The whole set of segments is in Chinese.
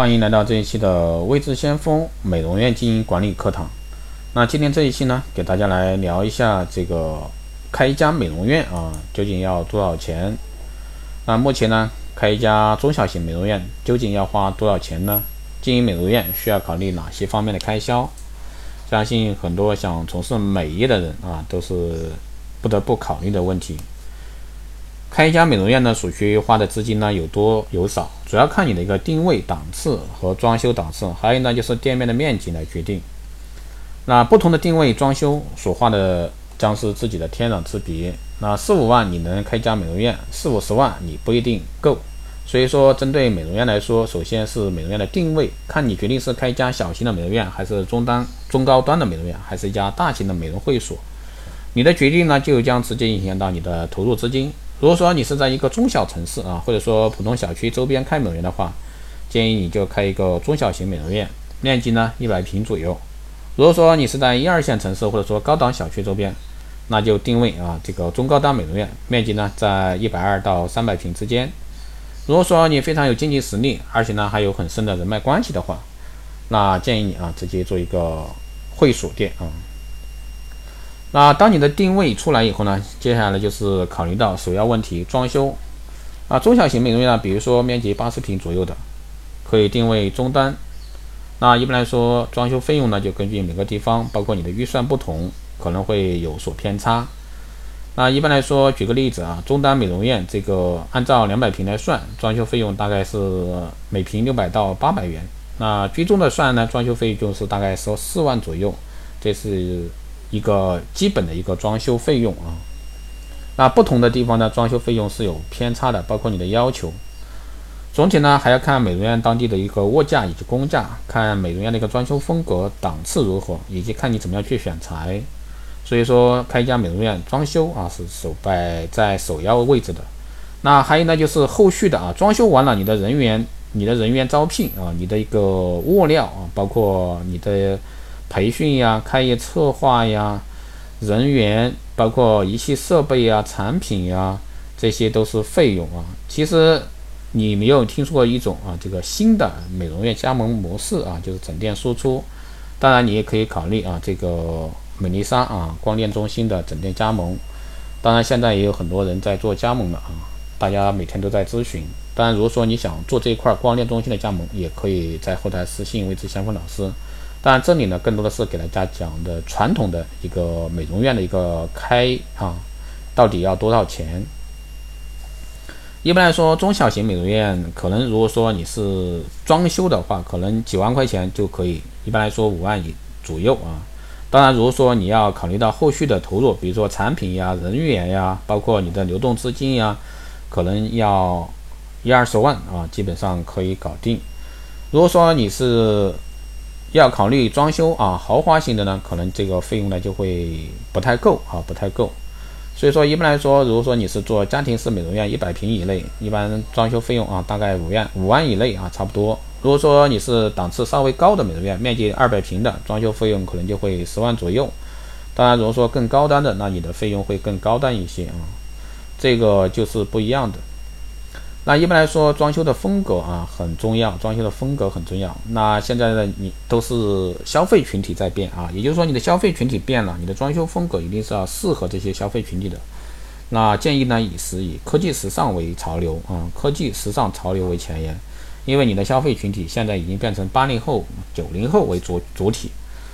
欢迎来到这一期的未知先锋美容院经营管理课堂。那今天这一期呢，给大家来聊一下这个开一家美容院啊，究竟要多少钱？那目前呢，开一家中小型美容院究竟要花多少钱呢？经营美容院需要考虑哪些方面的开销？相信很多想从事美业的人啊，都是不得不考虑的问题。开一家美容院呢，所需花的资金呢有多有少，主要看你的一个定位档次和装修档次，还有呢就是店面的面积来决定。那不同的定位装修所花的将是自己的天壤之别。那四五万你能开家美容院，四五十万你不一定够。所以说，针对美容院来说，首先是美容院的定位，看你决定是开一家小型的美容院，还是中单、中高端的美容院，还是一家大型的美容会所。你的决定呢，就将直接影响到你的投入资金。如果说你是在一个中小城市啊，或者说普通小区周边开美容院的话，建议你就开一个中小型美容院，面积呢一百平左右。如果说你是在一二线城市或者说高档小区周边，那就定位啊这个中高档美容院，面积呢在一百二到三百平之间。如果说你非常有经济实力，而且呢还有很深的人脉关系的话，那建议你啊直接做一个会所店啊。那当你的定位出来以后呢，接下来就是考虑到首要问题装修。啊，中小型美容院呢，比如说面积八十平左右的，可以定位中单。那一般来说，装修费用呢，就根据每个地方，包括你的预算不同，可能会有所偏差。那一般来说，举个例子啊，中单美容院这个按照两百平来算，装修费用大概是每平六百到八百元。那居中的算呢，装修费就是大概收四万左右，这是。一个基本的一个装修费用啊，那不同的地方呢，装修费用是有偏差的，包括你的要求。总体呢，还要看美容院当地的一个物价以及工价，看美容院的一个装修风格档次如何，以及看你怎么样去选材。所以说，开一家美容院装修啊，是首摆在首要位置的。那还有呢，就是后续的啊，装修完了，你的人员、你的人员招聘啊，你的一个物料啊，包括你的。培训呀，开业策划呀，人员，包括仪器设备呀，产品呀，这些都是费用啊。其实你没有听说过一种啊，这个新的美容院加盟模式啊，就是整店输出。当然，你也可以考虑啊，这个美丽莎啊，光电中心的整店加盟。当然，现在也有很多人在做加盟了啊，大家每天都在咨询。当然，如果说你想做这一块光电中心的加盟，也可以在后台私信位置相锋老师。当然，这里呢更多的是给大家讲的传统的一个美容院的一个开啊，到底要多少钱？一般来说，中小型美容院可能如果说你是装修的话，可能几万块钱就可以。一般来说，五万以左右啊。当然，如果说你要考虑到后续的投入，比如说产品呀、人员呀，包括你的流动资金呀，可能要一二十万啊，基本上可以搞定。如果说你是要考虑装修啊，豪华型的呢，可能这个费用呢就会不太够啊，不太够。所以说，一般来说，如果说你是做家庭式美容院，一百平以内，一般装修费用啊，大概五万五万以内啊，差不多。如果说你是档次稍微高的美容院，面积二百平的，装修费用可能就会十万左右。当然，如果说更高端的，那你的费用会更高端一些啊，这个就是不一样的。那一般来说，装修的风格啊很重要，装修的风格很重要。那现在呢，你都是消费群体在变啊，也就是说你的消费群体变了，你的装修风格一定是要适合这些消费群体的。那建议呢，以时以科技时尚为潮流啊，科技时尚潮流为前沿，因为你的消费群体现在已经变成八零后、九零后为主主体，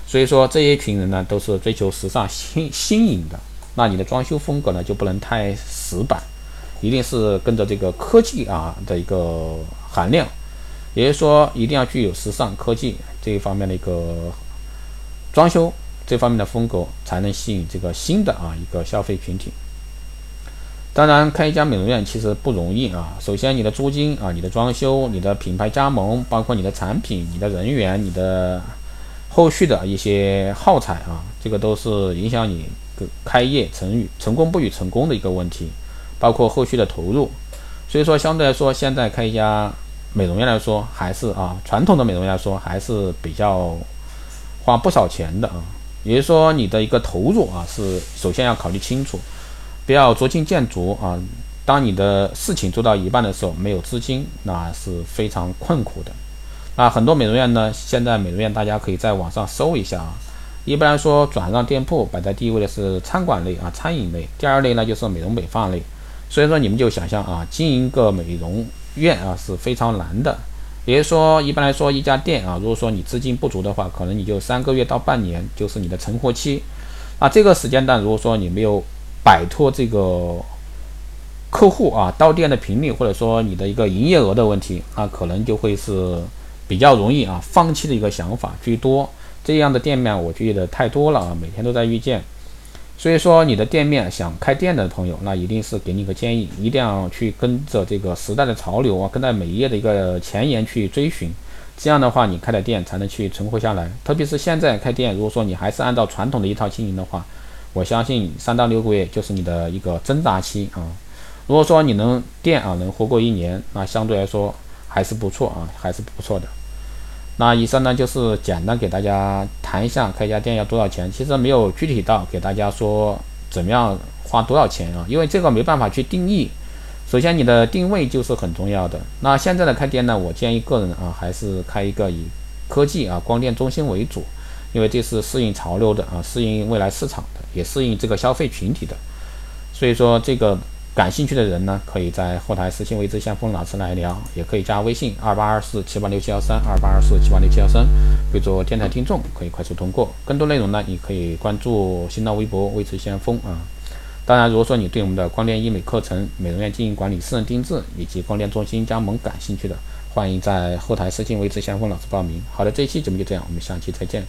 所以说这一群人呢都是追求时尚新新颖的，那你的装修风格呢就不能太死板。一定是跟着这个科技啊的一个含量，也就是说，一定要具有时尚科技这一方面的一个装修这方面的风格，才能吸引这个新的啊一个消费群体。当然，开一家美容院其实不容易啊。首先，你的租金啊、你的装修、你的品牌加盟，包括你的产品、你的人员、你的后续的一些耗材啊，这个都是影响你开业成与成功不与成功的一个问题。包括后续的投入，所以说相对来说，现在开一家美容院来说，还是啊传统的美容院来说还是比较花不少钱的啊。也就是说，你的一个投入啊，是首先要考虑清楚，不要捉襟见肘啊。当你的事情做到一半的时候，没有资金，那是非常困苦的。那，很多美容院呢，现在美容院大家可以在网上搜一下啊。一般来说，转让店铺摆在第一位的是餐馆类啊，餐饮类。第二类呢就是美容美发类。所以说你们就想象啊，经营个美容院啊是非常难的。也就是说，一般来说一家店啊，如果说你资金不足的话，可能你就三个月到半年就是你的存活期。啊，这个时间段如果说你没有摆脱这个客户啊到店的频率，或者说你的一个营业额的问题，那可能就会是。比较容易啊，放弃的一个想法居多，这样的店面我觉得太多了啊，每天都在遇见。所以说，你的店面想开店的朋友，那一定是给你个建议，一定要去跟着这个时代的潮流啊，跟在美业的一个前沿去追寻。这样的话，你开的店才能去存活下来。特别是现在开店，如果说你还是按照传统的一套经营的话，我相信三到六个月就是你的一个挣扎期啊。如果说你能店啊能活过一年，那相对来说。还是不错啊，还是不错的。那以上呢就是简单给大家谈一下开一家店要多少钱，其实没有具体到给大家说怎么样花多少钱啊，因为这个没办法去定义。首先你的定位就是很重要的。那现在的开店呢，我建议个人啊还是开一个以科技啊光电中心为主，因为这是适应潮流的啊，适应未来市场的，也适应这个消费群体的。所以说这个。感兴趣的人呢，可以在后台私信位置先锋老师来聊，也可以加微信二八二四七八六七幺三二八二四七八六七幺三，备注电台听众，可以快速通过。更多内容呢，你可以关注新浪微博魏志先锋啊。当然，如果说你对我们的光电医美课程、美容院经营管理、私人定制以及光电中心加盟感兴趣的，欢迎在后台私信位置先锋老师报名。好的，这一期节目就这样，我们下期再见。